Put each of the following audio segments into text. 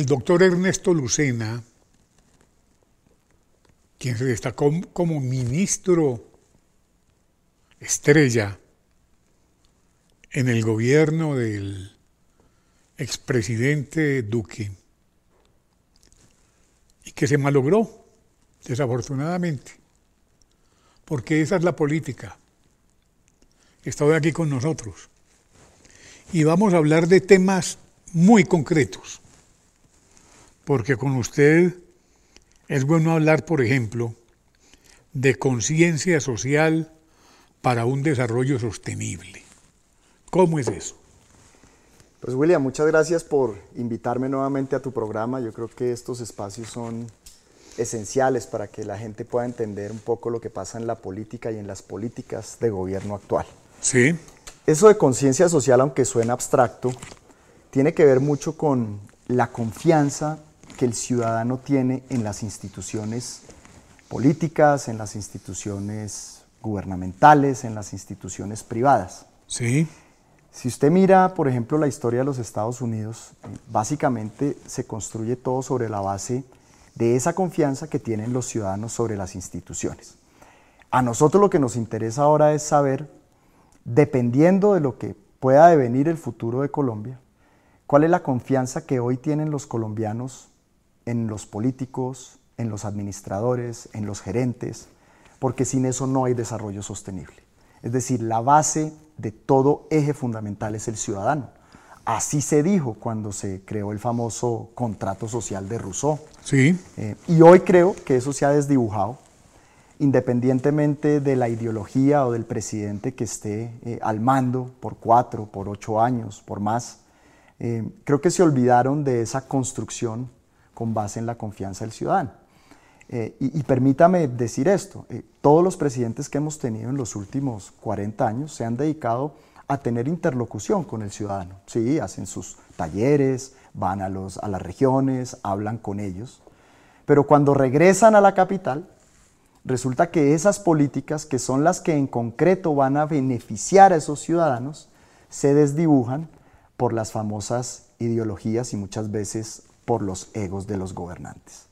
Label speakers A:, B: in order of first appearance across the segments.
A: El doctor Ernesto Lucena, quien se destacó como ministro estrella en el gobierno del expresidente Duque, y que se malogró, desafortunadamente, porque esa es la política. Está hoy aquí con nosotros. Y vamos a hablar de temas muy concretos porque con usted es bueno hablar, por ejemplo, de conciencia social para un desarrollo sostenible. ¿Cómo es eso?
B: Pues William, muchas gracias por invitarme nuevamente a tu programa. Yo creo que estos espacios son esenciales para que la gente pueda entender un poco lo que pasa en la política y en las políticas de gobierno actual.
A: Sí.
B: Eso de conciencia social, aunque suena abstracto, tiene que ver mucho con la confianza que el ciudadano tiene en las instituciones políticas, en las instituciones gubernamentales, en las instituciones privadas.
A: Sí.
B: Si usted mira, por ejemplo, la historia de los Estados Unidos, básicamente se construye todo sobre la base de esa confianza que tienen los ciudadanos sobre las instituciones. A nosotros lo que nos interesa ahora es saber, dependiendo de lo que pueda devenir el futuro de Colombia, cuál es la confianza que hoy tienen los colombianos en los políticos, en los administradores, en los gerentes, porque sin eso no hay desarrollo sostenible. Es decir, la base de todo eje fundamental es el ciudadano. Así se dijo cuando se creó el famoso contrato social de Rousseau.
A: Sí.
B: Eh, y hoy creo que eso se ha desdibujado, independientemente de la ideología o del presidente que esté eh, al mando por cuatro, por ocho años, por más. Eh, creo que se olvidaron de esa construcción con base en la confianza del ciudadano. Eh, y, permítame decir esto, eh, todos los presidentes que hemos tenido en los últimos 40 años se han dedicado a tener interlocución con el ciudadano. Sí, hacen sus talleres, van a, los, a las regiones, hablan con ellos, pero cuando regresan a la capital, resulta que esas políticas, que son las que en concreto van a beneficiar a esos ciudadanos, se desdibujan por las famosas ideologías y muchas veces por los egos de los gobernantes.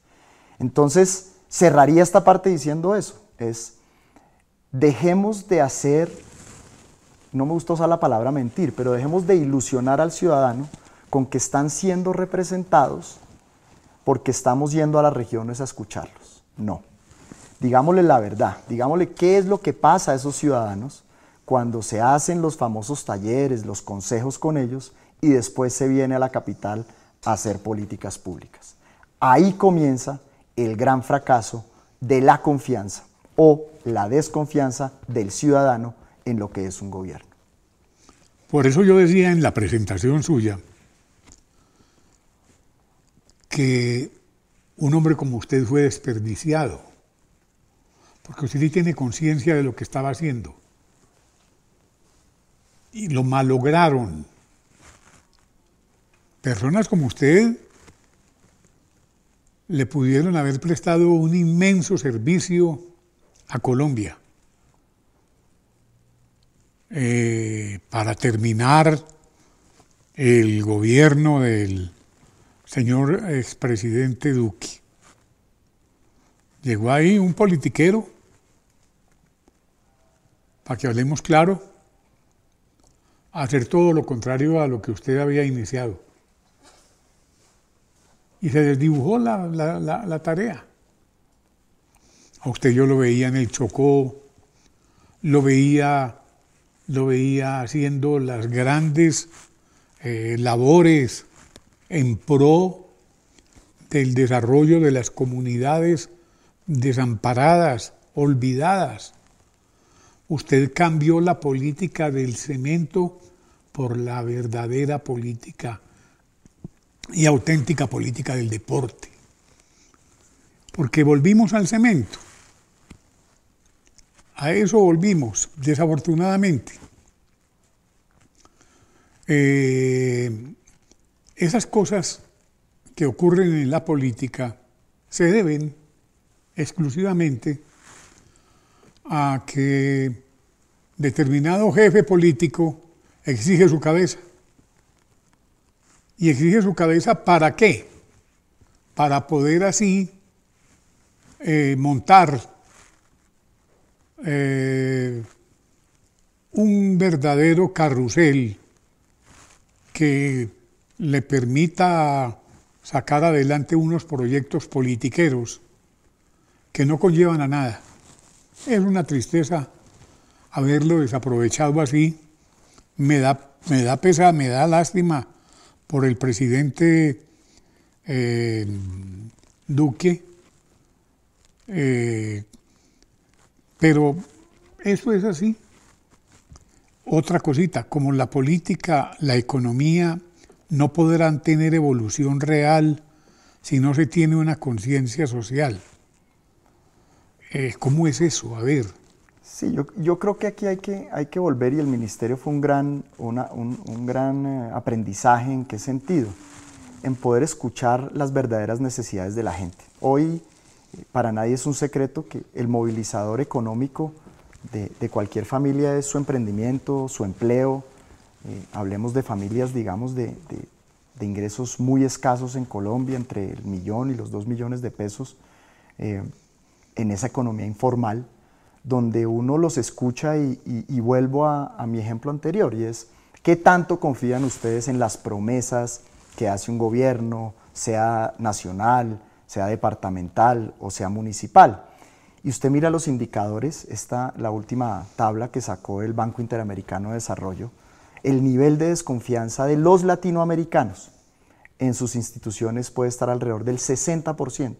B: Entonces, cerraría esta parte diciendo eso, es dejemos de hacer, no me gusta usar la palabra mentir, pero dejemos de ilusionar al ciudadano con que están siendo representados porque estamos yendo a las regiones a escucharlos. No. Digámosle la verdad, digámosle qué es lo que pasa a esos ciudadanos cuando se hacen los famosos talleres, los consejos con ellos y después se viene a la capital hacer políticas públicas. Ahí comienza el gran fracaso de la confianza o la desconfianza del ciudadano en lo que es un gobierno.
A: Por eso yo decía en la presentación suya que un hombre como usted fue desperdiciado, porque usted sí tiene conciencia de lo que estaba haciendo. Y lo malograron Personas como usted le pudieron haber prestado un inmenso servicio a Colombia. Eh, para terminar el gobierno del señor expresidente Duque. Llegó ahí un politiquero, para que hablemos claro, a hacer todo lo contrario a lo que usted había iniciado y se desdibujó la, la, tarea. A usted yo lo veía en el Chocó, lo veía, lo veía haciendo las grandes eh, labores en pro del desarrollo de las comunidades desamparadas, olvidadas. Usted cambió la política del cemento por la verdadera política y auténtica política del deporte. Porque volvimos al cemento. A eso volvimos, desafortunadamente. Eh, esas cosas que ocurren en la política se deben exclusivamente a que determinado jefe político exige su cabeza. ¿Y exige su cabeza para qué? Para poder así eh, montar eh, un verdadero carrusel que le permita sacar adelante unos proyectos politiqueros que no conllevan a nada. Es una tristeza haberlo desaprovechado así. Me da, me da pesa, me da lástima por el presidente eh, Duque, eh, pero eso es así. Otra cosita, como la política, la economía no podrán tener evolución real si no se tiene una conciencia social. Eh, ¿Cómo es eso? A ver.
B: Sí, yo, creo que aquí hay que, hay que volver y el ministerio fue un gran, un, gran eh, aprendizaje en qué sentido, en poder escuchar las verdaderas necesidades de la gente. Hoy eh, para nadie es un secreto que el movilizador económico de, cualquier familia es su emprendimiento, su empleo. hablemos de familias, digamos, de, de, ingresos muy escasos en Colombia, entre el millón y los dos millones de pesos en esa economía informal, donde uno los escucha y, vuelvo a, mi ejemplo anterior, y es, ¿qué tanto confían ustedes en las promesas que hace un gobierno, sea nacional, sea departamental o sea municipal? Y usted mira los indicadores, esta la última tabla que sacó el Banco Interamericano de Desarrollo, el nivel de desconfianza de los latinoamericanos en sus instituciones puede estar alrededor del 60%.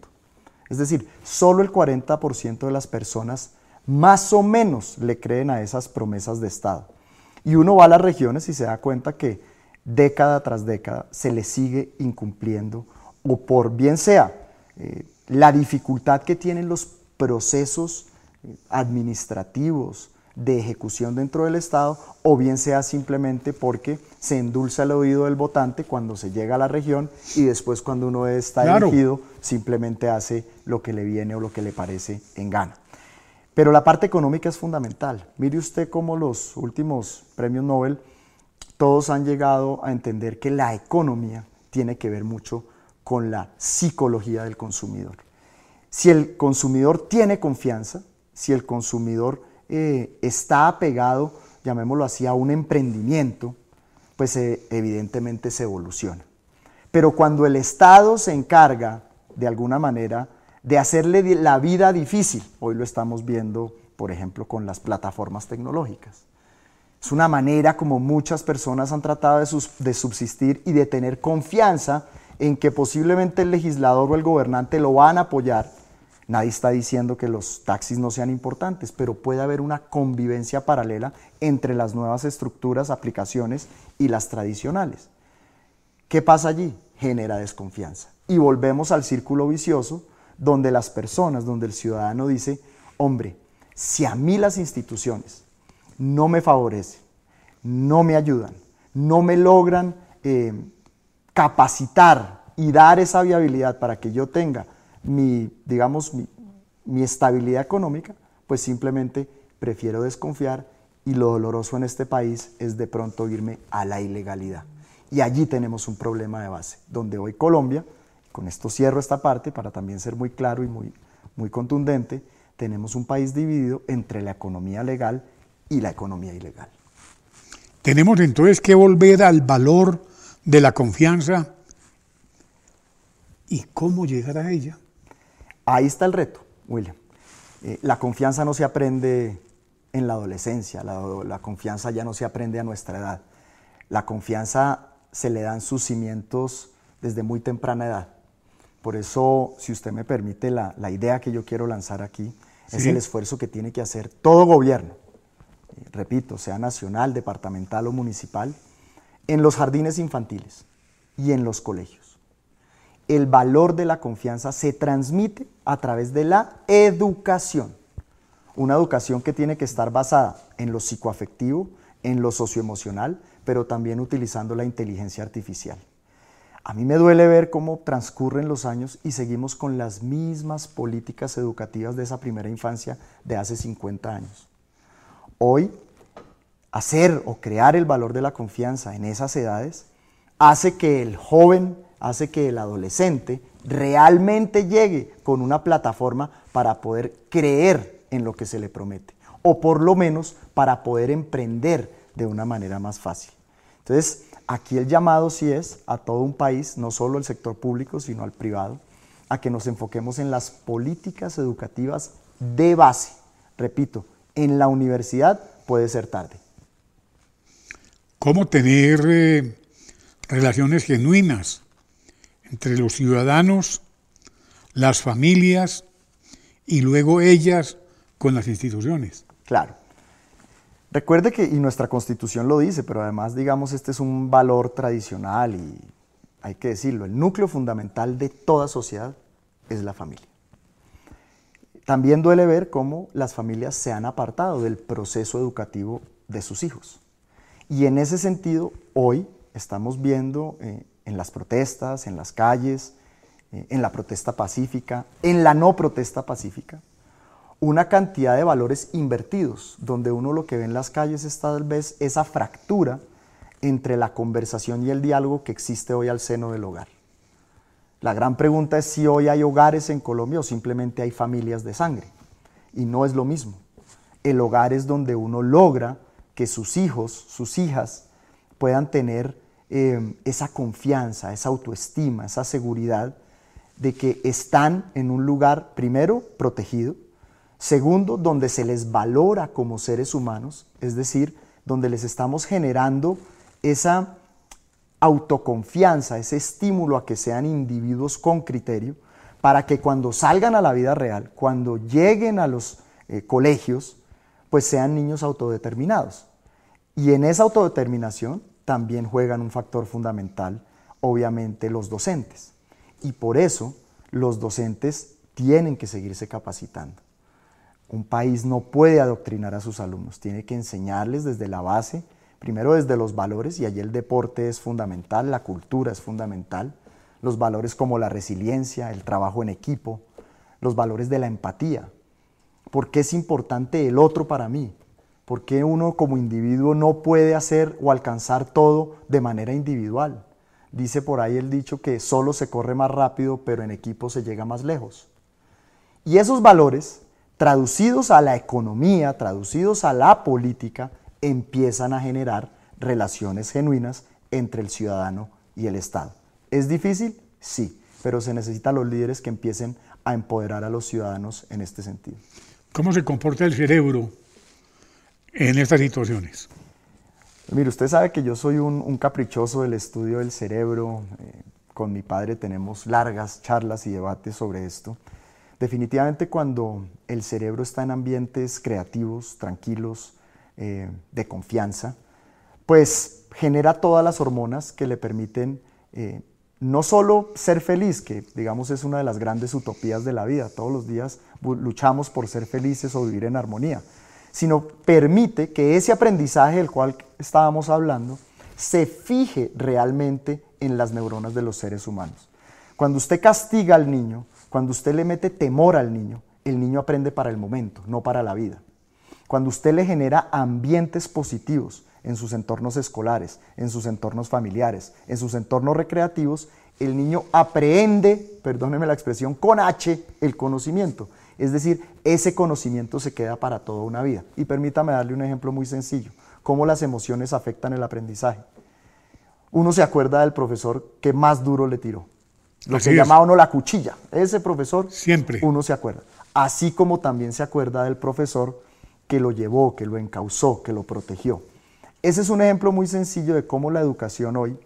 B: Es decir, solo el 40% de las personas más o menos le creen a esas promesas de Estado. Y uno va a las regiones y se da cuenta que década tras década se le sigue incumpliendo, o por bien sea eh, la dificultad que tienen los procesos eh, administrativos, de ejecución dentro del Estado o bien sea simplemente porque se endulza el oído del votante cuando se llega a la región y después cuando uno está elegido simplemente hace lo que le viene o lo que le parece en gana. Pero la parte económica es fundamental. Mire usted cómo los últimos premios Nobel todos han llegado a entender que la economía tiene que ver mucho con la psicología del consumidor. Si el consumidor tiene confianza, si el consumidor eh, está apegado, llamémoslo así, a un emprendimiento, pues eh, evidentemente se evoluciona. Pero cuando el Estado se encarga, de alguna manera, de hacerle la vida difícil, hoy lo estamos viendo, por ejemplo, con las plataformas tecnológicas. Es una manera como muchas personas han tratado de subsistir y de tener confianza en que posiblemente el legislador o el gobernante lo van a apoyar Nadie está diciendo que los taxis no sean importantes, pero puede haber una convivencia paralela entre las nuevas estructuras, aplicaciones y las tradicionales. ¿Qué pasa allí? Genera desconfianza. Y volvemos al círculo vicioso donde las personas, donde el ciudadano dice, hombre, si a mí las instituciones no me favorecen, no me ayudan, no me logran eh, capacitar y dar esa viabilidad para que yo tenga mi, digamos, mi, estabilidad económica, pues simplemente prefiero desconfiar y lo doloroso en este país es de pronto irme a la ilegalidad. Y allí tenemos un problema de base, donde hoy Colombia, con esto cierro esta parte para también ser muy claro y muy, muy contundente, tenemos un país dividido entre la economía legal y la economía ilegal.
A: Tenemos entonces que volver al valor de la confianza y cómo llegar a ella.
B: Ahí está el reto, William. Eh, la confianza no se aprende en la adolescencia, la, confianza ya no se aprende a nuestra edad. La confianza se le dan sus cimientos desde muy temprana edad. Por eso, si usted me permite, la, idea que yo quiero lanzar aquí es el esfuerzo que tiene que hacer todo gobierno, repito, sea nacional, departamental o municipal, en los jardines infantiles y en los colegios. El valor de la confianza se transmite a través de la educación. Una educación que tiene que estar basada en lo psicoafectivo, en lo socioemocional, pero también utilizando la inteligencia artificial. A mí me duele ver cómo transcurren los años y seguimos con las mismas políticas educativas de esa primera infancia de hace 50 años. Hoy, hacer o crear el valor de la confianza en esas edades hace que el joven, hace que el adolescente realmente llegue con una plataforma para poder creer en lo que se le promete, o por lo menos para poder emprender de una manera más fácil. Entonces, aquí el llamado sí es a todo un país, no solo el sector público, sino al privado, a que nos enfoquemos en las políticas educativas de base. Repito, en la universidad puede ser tarde.
A: ¿Cómo tener eh, relaciones genuinas entre los ciudadanos, las familias y luego ellas con las instituciones?
B: Claro. Recuerde que, y nuestra constitución lo dice, pero además, digamos, este es un valor tradicional y hay que decirlo, el núcleo fundamental de toda sociedad es la familia. También duele ver cómo las familias se han apartado del proceso educativo de sus hijos. Y en ese sentido, hoy estamos viendo eh, en las protestas, en las calles, eh, en la protesta pacífica, en la no protesta pacífica, una cantidad de valores invertidos, donde uno lo que ve en las calles es tal vez esa fractura entre la conversación y el diálogo que existe hoy al seno del hogar. La gran pregunta es si hoy hay hogares en Colombia o simplemente hay familias de sangre. Y no es lo mismo. El hogar es donde uno logra que sus hijos, sus hijas, puedan tener eh, esa confianza, esa autoestima, esa seguridad de que están en un lugar, primero, protegido, Segundo, donde se les valora como seres humanos, es decir, donde les estamos generando esa autoconfianza, ese estímulo a que sean individuos con criterio, para que cuando salgan a la vida real, cuando lleguen a los eh, colegios, pues sean niños autodeterminados. Y en esa autodeterminación también juegan un factor fundamental, obviamente, los docentes. Y por eso los docentes tienen que seguirse capacitando. Un país no puede adoctrinar a sus alumnos, tiene que enseñarles desde la base, primero desde los valores, y allí el deporte es fundamental, la cultura es fundamental, los valores como la resiliencia, el trabajo en equipo, los valores de la empatía. ¿Por qué es importante el otro para mí? ¿Por qué uno como individuo no puede hacer o alcanzar todo de manera individual? Dice por ahí el dicho que solo se corre más rápido, pero en equipo se llega más lejos. Y esos valores traducidos a la economía, traducidos a la política, empiezan a generar relaciones genuinas entre el ciudadano y el Estado. ¿Es difícil? Sí, pero se necesitan los líderes que empiecen a empoderar a los ciudadanos en este sentido.
A: ¿Cómo se comporta el cerebro en estas situaciones?
B: Mire, usted sabe que yo soy un, caprichoso del estudio del cerebro. Eh, con mi padre tenemos largas charlas y debates sobre esto. Definitivamente cuando el cerebro está en ambientes creativos, tranquilos, eh, de confianza, pues genera todas las hormonas que le permiten eh, no solo ser feliz, que digamos es una de las grandes utopías de la vida, todos los días luchamos por ser felices o vivir en armonía, sino permite que ese aprendizaje del cual estábamos hablando se fije realmente en las neuronas de los seres humanos. Cuando usted castiga al niño, cuando usted le mete temor al niño, el niño aprende para el momento, no para la vida. Cuando usted le genera ambientes positivos en sus entornos escolares, en sus entornos familiares, en sus entornos recreativos, el niño aprende, perdóneme la expresión, con H el conocimiento. Es decir, ese conocimiento se queda para toda una vida. Y permítame darle un ejemplo muy sencillo, cómo las emociones afectan el aprendizaje. Uno se acuerda del profesor que más duro le tiró, lo que llamaba uno la cuchilla. Ese profesor,
A: siempre
B: uno se acuerda. Así como también se acuerda del profesor que lo llevó, que lo encausó, que lo protegió. Ese es un ejemplo muy sencillo de cómo la educación hoy,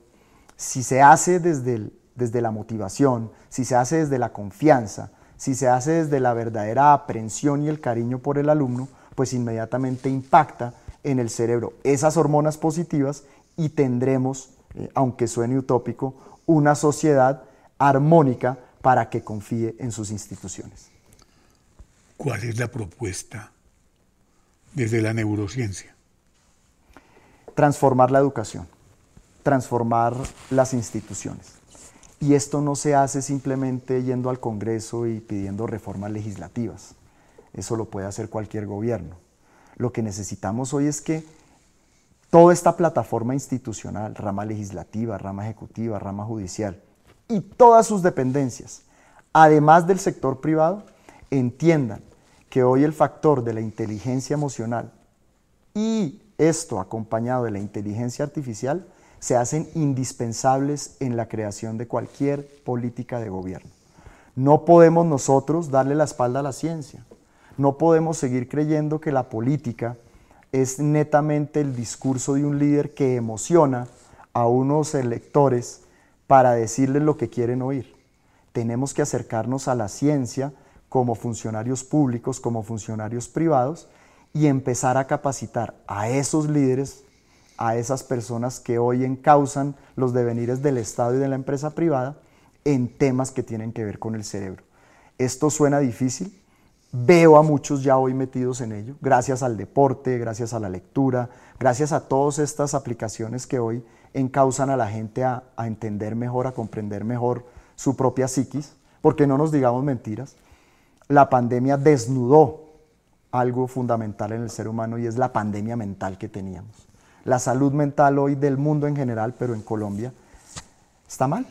B: si se hace desde desde la motivación, si se hace desde la confianza, si se hace desde la verdadera aprensión y el cariño por el alumno, pues inmediatamente impacta en el cerebro esas hormonas positivas y tendremos, eh, aunque suene utópico, una sociedad armónica para que confíe en sus instituciones.
A: ¿Cuál es la propuesta desde la neurociencia?
B: Transformar la educación, transformar las instituciones. Y esto no se hace simplemente yendo al Congreso y pidiendo reformas legislativas. Eso lo puede hacer cualquier gobierno. Lo que necesitamos hoy es que toda esta plataforma institucional, rama legislativa, rama ejecutiva, rama judicial y todas sus dependencias, además del sector privado, entiendan que hoy el factor de la inteligencia emocional y esto acompañado de la inteligencia artificial se hacen indispensables en la creación de cualquier política de gobierno. No podemos nosotros darle la espalda a la ciencia. No podemos seguir creyendo que la política es netamente el discurso de un líder que emociona a unos electores para decirles lo que quieren oír. Tenemos que acercarnos a la ciencia como funcionarios públicos, como funcionarios privados, y empezar a capacitar a esos líderes a esas personas que hoy encausan los devenires del Estado y de la empresa privada en temas que tienen que ver con el cerebro. Esto suena difícil, veo a muchos ya hoy metidos en ello, gracias al deporte, gracias a la lectura, gracias a todas estas aplicaciones que hoy encausan a la gente a, a entender mejor, a comprender mejor su propia psiquis, porque no nos digamos mentiras, la pandemia desnudó algo fundamental en el ser humano y es la pandemia mental que teníamos la salud mental hoy del mundo en general, pero en Colombia, está mal.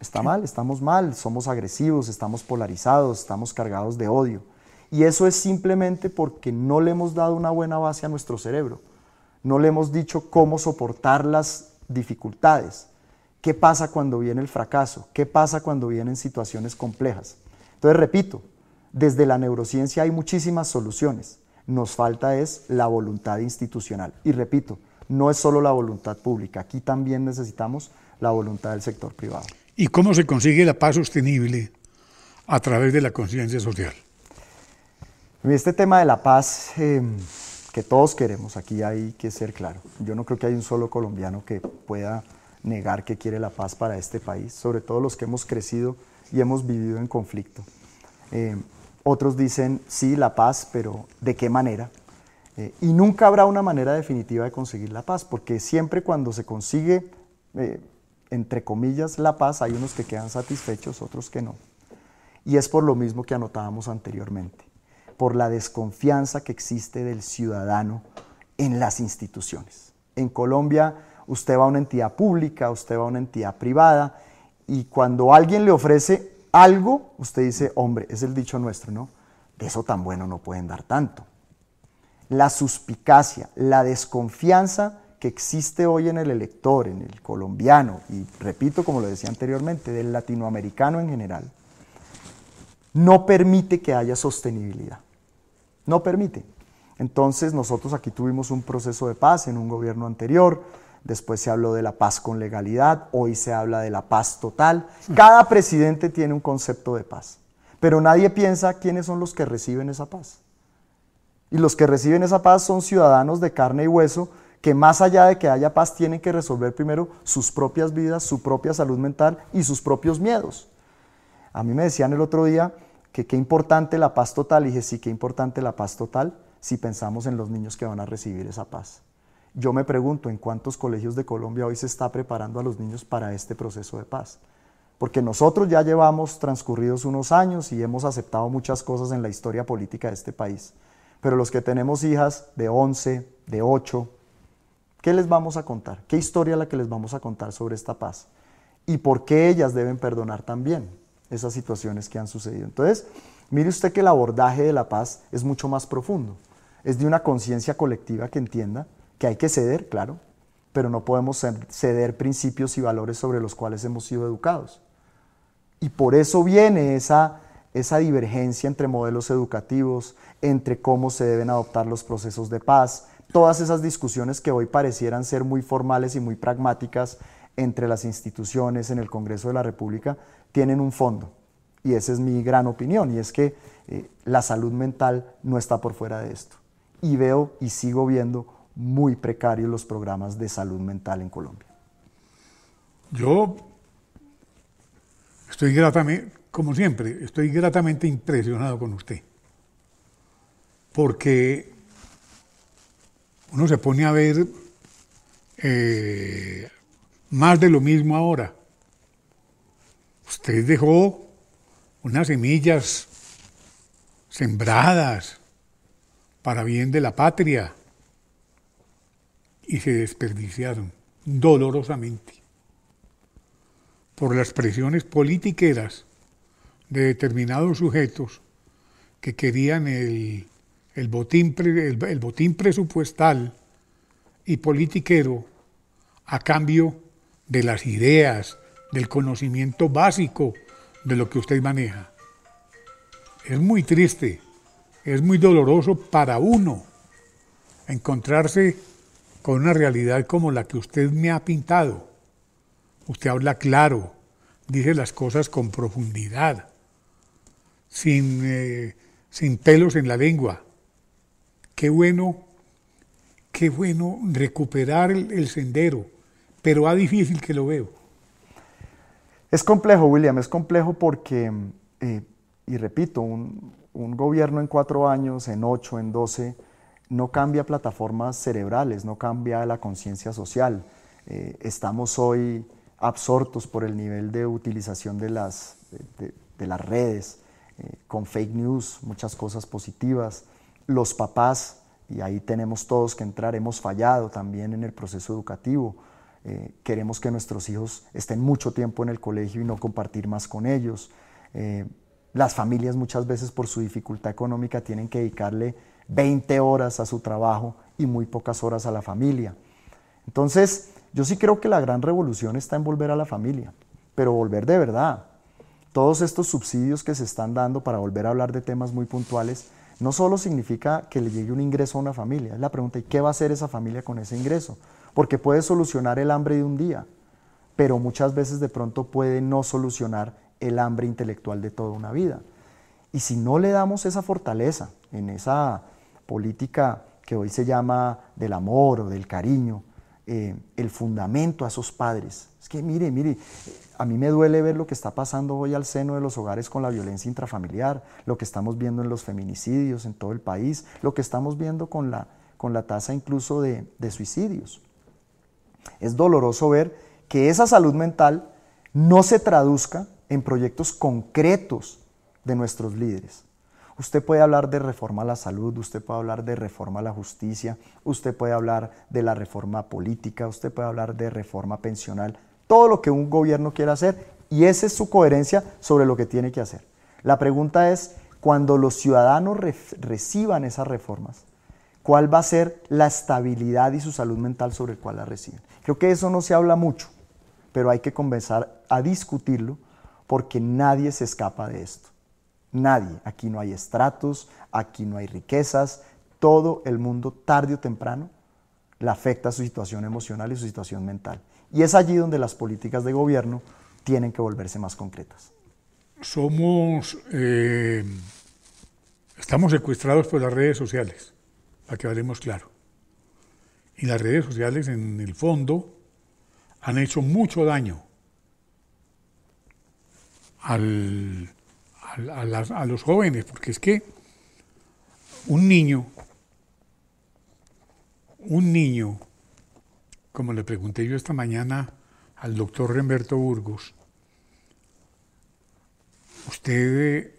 B: Está mal, estamos mal, somos agresivos, estamos polarizados, estamos cargados de odio. Y eso es simplemente porque no le hemos dado una buena base a nuestro cerebro. No le hemos dicho cómo soportar las dificultades. ¿Qué pasa cuando viene el fracaso? ¿Qué pasa cuando vienen situaciones complejas? Entonces, repito, desde la neurociencia hay muchísimas soluciones. Nos falta es la voluntad institucional. Y repito, no es solo la voluntad pública, aquí también necesitamos la voluntad del sector privado.
A: ¿Y cómo se consigue la paz sostenible a través de la conciencia social?
B: Este tema de la paz em, que todos queremos, aquí hay que ser claro. Yo no creo que haya un solo colombiano que pueda negar que quiere la paz para este país, sobre todo los que hemos crecido y hemos vivido en conflicto. Em, otros dicen, sí, la paz, pero ¿de qué manera? Eh, y nunca habrá una manera definitiva de conseguir la paz, porque siempre cuando se consigue, eh, entre comillas, la paz, hay unos que quedan satisfechos, otros que no. Y es por lo mismo que anotábamos anteriormente, por la desconfianza que existe del ciudadano en las instituciones. En Colombia, usted va a una entidad pública, usted va a una entidad privada, y cuando alguien le ofrece algo, usted dice, hombre, es el dicho nuestro, ¿no? De eso tan bueno no pueden dar tanto la suspicacia, la desconfianza que existe hoy en el elector, en el colombiano, y repito, como lo decía anteriormente, del latinoamericano en general, no permite que haya sostenibilidad. No permite. Entonces nosotros aquí tuvimos un proceso de paz en un gobierno anterior, después se habló de la paz con legalidad, hoy se habla de la paz total. Cada presidente tiene un concepto de paz, pero nadie piensa quiénes son los que reciben esa paz. Y los que reciben esa paz son ciudadanos de carne y hueso que más allá de que haya paz tienen que resolver primero sus propias vidas, su propia salud mental y sus propios miedos. A mí me decían el otro día que qué importante la paz total. Y dije, sí, qué importante la paz total si pensamos en los niños que van a recibir esa paz. Yo me pregunto en cuántos colegios de Colombia hoy se está preparando a los niños para este proceso de paz. Porque nosotros ya llevamos transcurridos unos años y hemos aceptado muchas cosas en la historia política de este país. Pero los que tenemos hijas de 11, de 8, ¿qué les vamos a contar? ¿Qué historia la que les vamos a contar sobre esta paz? ¿Y por qué ellas deben perdonar también esas situaciones que han sucedido? Entonces, mire usted que el abordaje de la paz es mucho más profundo. Es de una conciencia colectiva que entienda que hay que ceder, claro, pero no podemos ceder principios y valores sobre los cuales hemos sido educados. Y por eso viene esa esa divergencia entre modelos educativos, entre cómo se deben adoptar los procesos de paz, todas esas discusiones que hoy parecieran ser muy formales y muy pragmáticas, entre las instituciones en el Congreso de la República tienen un fondo. Y esa es mi gran opinión, y es que eh, la salud mental no está por fuera de esto. Y veo y sigo viendo muy precarios los programas de salud mental en Colombia.
A: Yo estoy gratamente, como siempre, estoy gratamente impresionado con usted. Porque uno se pone a ver eh, más de lo mismo ahora. Usted dejó unas semillas sembradas para bien de la patria y se desperdiciaron dolorosamente por las presiones politiqueras de determinados sujetos que querían el, botín, el botín presupuestal y politiquero a cambio de las ideas, del conocimiento básico de lo que usted maneja. Es muy triste, es muy doloroso para uno encontrarse con una realidad como la que usted me ha pintado. Usted habla claro, dice las cosas con profundidad, sin, eh, sin pelos en la lengua. Qué bueno, qué bueno recuperar el, sendero, pero a difícil que lo veo.
B: Es complejo, William, es complejo porque, eh, y repito, un, un gobierno en cuatro años, en ocho, en doce, no cambia plataformas cerebrales, no cambia la conciencia social. Eh, estamos hoy absortos por el nivel de utilización de las, de, las redes, eh, con fake news, muchas cosas positivas. Los papás, y ahí tenemos todos que entrar, hemos fallado también en el proceso educativo. Eh, queremos que nuestros hijos estén mucho tiempo en el colegio y no compartir más con ellos. las familias muchas veces por su dificultad económica tienen que dedicarle 20 horas a su trabajo y muy pocas horas a la familia. Entonces, yo sí creo que la gran revolución está en volver a la familia, pero volver de verdad. Todos estos subsidios que se están dando para volver a hablar de temas muy puntuales, no solo significa que le llegue un ingreso a una familia, es la pregunta, ¿y qué va a hacer esa familia con ese ingreso? Porque puede solucionar el hambre de un día, pero muchas veces de pronto puede no solucionar el hambre intelectual de toda una vida. Y si no le damos esa fortaleza en esa política que hoy se llama del amor o del cariño, eh, el fundamento a esos padres. Es que mire, mire, a mí me duele ver lo que está pasando hoy al seno de los hogares con la violencia intrafamiliar, lo que estamos viendo en los feminicidios en todo el país, lo que estamos viendo con la, con la tasa incluso de, de suicidios. Es doloroso ver que esa salud mental no se traduzca en proyectos concretos de nuestros líderes. Usted puede hablar de reforma a la salud, usted puede hablar de reforma a la justicia, usted puede hablar de la reforma política, usted puede hablar de reforma pensional, todo lo que un gobierno quiera hacer y esa es su coherencia sobre lo que tiene que hacer. La pregunta es, cuando los ciudadanos reciban esas reformas, ¿cuál va a ser la estabilidad y su salud mental sobre el cual la reciben? Creo que eso no se habla mucho, pero hay que comenzar a discutirlo porque nadie se escapa de esto. Nadie. Aquí no hay estratos, aquí no hay riquezas. Todo el mundo, tarde o temprano, le afecta su situación emocional y su situación mental. Y es allí donde las políticas de gobierno tienen que volverse más concretas.
A: Somos, eh, estamos secuestrados por las redes sociales, para que hablemos claro. Y las redes sociales, en el fondo, han hecho mucho daño al, a, los jóvenes, porque es que un niño, un niño, como le pregunté yo esta mañana al doctor Remberto Burgos, usted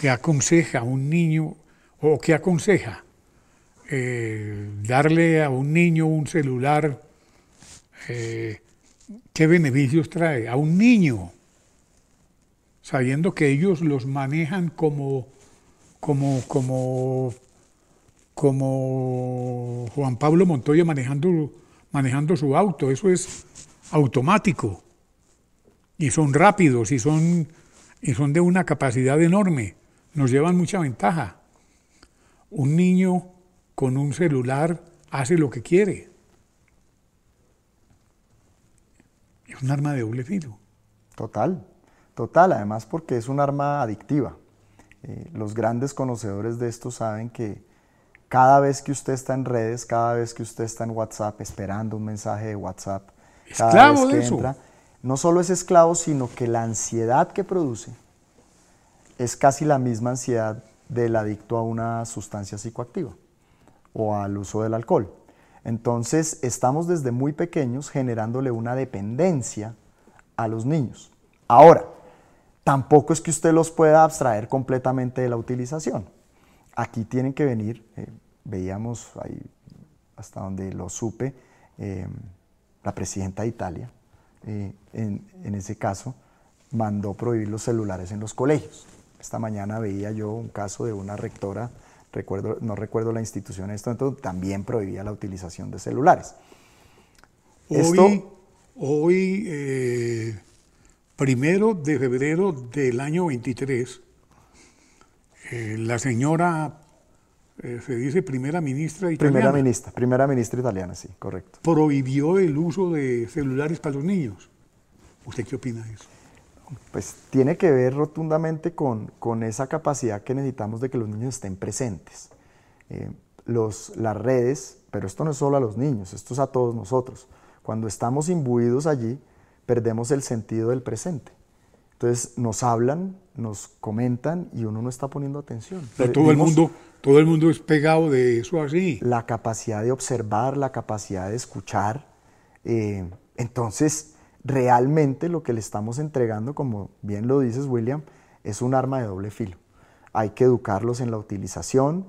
A: qué aconseja a un niño o qué aconseja eh, darle a un niño un celular eh, ¿qué beneficios trae a un niño? Sabiendo que ellos los manejan como, como, como, como Juan Pablo Montoya manejando, manejando su auto, eso es automático. Y son rápidos y son, y son de una capacidad enorme, nos llevan mucha ventaja. Un niño con un celular hace lo que quiere Es un arma de doble filo.
B: Total, total, además porque es un arma adictiva. Eh, los grandes conocedores de esto saben que cada vez que usted está en redes, cada vez que usted está en WhatsApp esperando un mensaje de WhatsApp, cada vez que entra, no solo es esclavo, sino que la ansiedad que produce es casi la misma ansiedad del adicto a una sustancia psicoactiva o al uso del alcohol. Entonces, estamos desde muy pequeños generándole una dependencia a los niños. Ahora, tampoco es que usted los pueda abstraer completamente de la utilización. Aquí tienen que venir, eh, veíamos ahí hasta donde lo supe, eh, la presidenta de Italia, eh, en, ese caso, mandó prohibir los celulares en los colegios. Esta mañana veía yo un caso de una rectora, recuerdo, no recuerdo la institución esto, entonces también prohibía la utilización de celulares.
A: Hoy, hoy eh, primero de febrero del año 23, eh, la señora, eh, se dice primera ministra italiana.
B: Primera ministra, primera ministra italiana, sí, correcto.
A: Prohibió el uso de celulares para los niños. ¿Usted qué opina de eso?
B: Pues tiene que ver rotundamente con, con esa capacidad que necesitamos de que los niños estén presentes. Eh, los, las redes, pero esto no es solo a los niños, esto es a todos nosotros. Cuando estamos imbuidos allí, perdemos el sentido del presente. Entonces nos hablan, nos comentan y uno no está poniendo atención.
A: Pero todo el mundo, todo el mundo es pegado de eso así.
B: La capacidad de observar, la capacidad de escuchar. Eh, entonces, realmente lo que le estamos entregando, como bien lo dices William, es un arma de doble filo. Hay que educarlos en la utilización,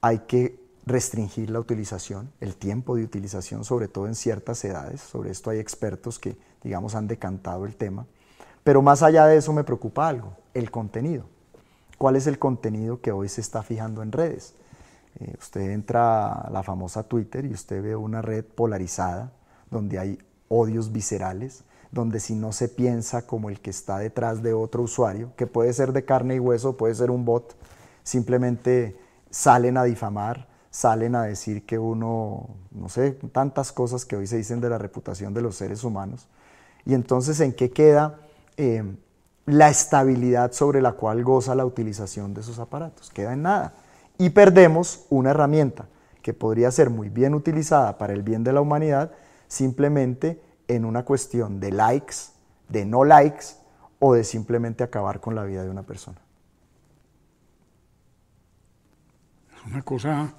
B: hay que restringir la utilización, el tiempo de utilización, sobre todo en ciertas edades. Sobre esto hay expertos que, digamos, han decantado el tema. Pero más allá de eso me preocupa algo, el contenido. ¿Cuál es el contenido que hoy se está fijando en redes? Eh, usted entra a la famosa Twitter y usted ve una red polarizada, donde hay odios viscerales, donde si no se piensa como el que está detrás de otro usuario, que puede ser de carne y hueso, puede ser un bot, simplemente salen a difamar, salen a decir que uno, no sé, tantas cosas que hoy se dicen de la reputación de los seres humanos. Y entonces, ¿en qué queda eh, la estabilidad sobre la cual goza la utilización de esos aparatos? Queda en nada. Y perdemos una herramienta que podría ser muy bien utilizada para el bien de la humanidad, simplemente en una cuestión de likes, de no likes o de simplemente acabar con la vida de una persona.
A: Es una cosa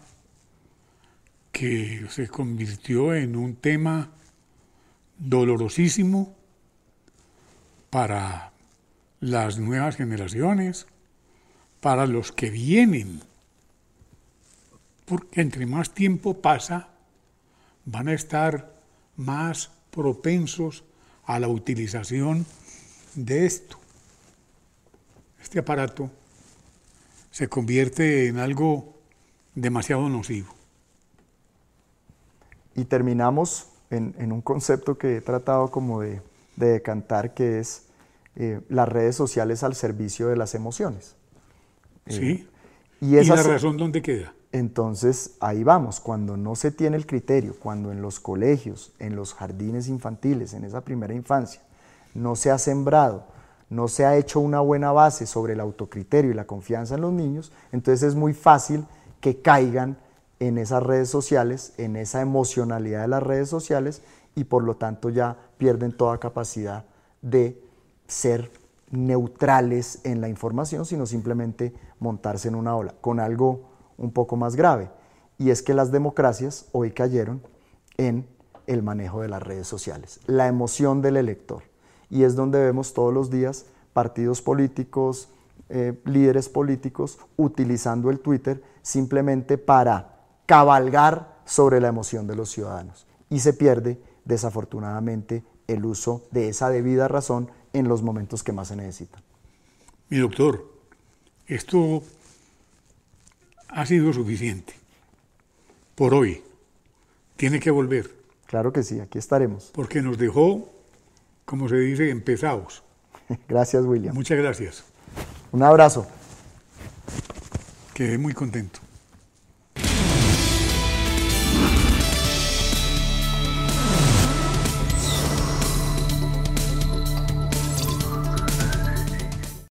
A: que se convirtió en un tema dolorosísimo para las nuevas generaciones, para los que vienen, porque entre más tiempo pasa, van a estar más propensos a la utilización de esto. Este aparato se convierte en algo demasiado nocivo.
B: Y terminamos en, un concepto que he tratado como de, de decantar, que es eh, las redes sociales al servicio de las emociones.
A: Sí. Eh, ¿Y, esa ¿Y la razón dónde queda?
B: Entonces ahí vamos, cuando no se tiene el criterio, cuando en los colegios, en los jardines infantiles, en esa primera infancia, no se ha sembrado, no se ha hecho una buena base sobre el autocriterio y la confianza en los niños, entonces es muy fácil que caigan en esas redes sociales, en esa emocionalidad de las redes sociales y por lo tanto ya pierden toda capacidad de ser neutrales en la información, sino simplemente montarse en una ola, con algo un poco más grave, y es que las democracias hoy cayeron en el manejo de las redes sociales, la emoción del elector. Y es donde vemos todos los días partidos políticos, eh, líderes políticos utilizando el Twitter simplemente para cabalgar sobre la emoción de los ciudadanos. Y se pierde, desafortunadamente, el uso de esa debida razón en los momentos que más se necesitan.
A: Mi doctor, esto ha sido suficiente por hoy. Tiene que volver.
B: Claro que sí, aquí estaremos.
A: Porque nos dejó, como se dice, empezados.
B: gracias, William.
A: Muchas gracias.
B: Un abrazo.
A: Quedé muy contento.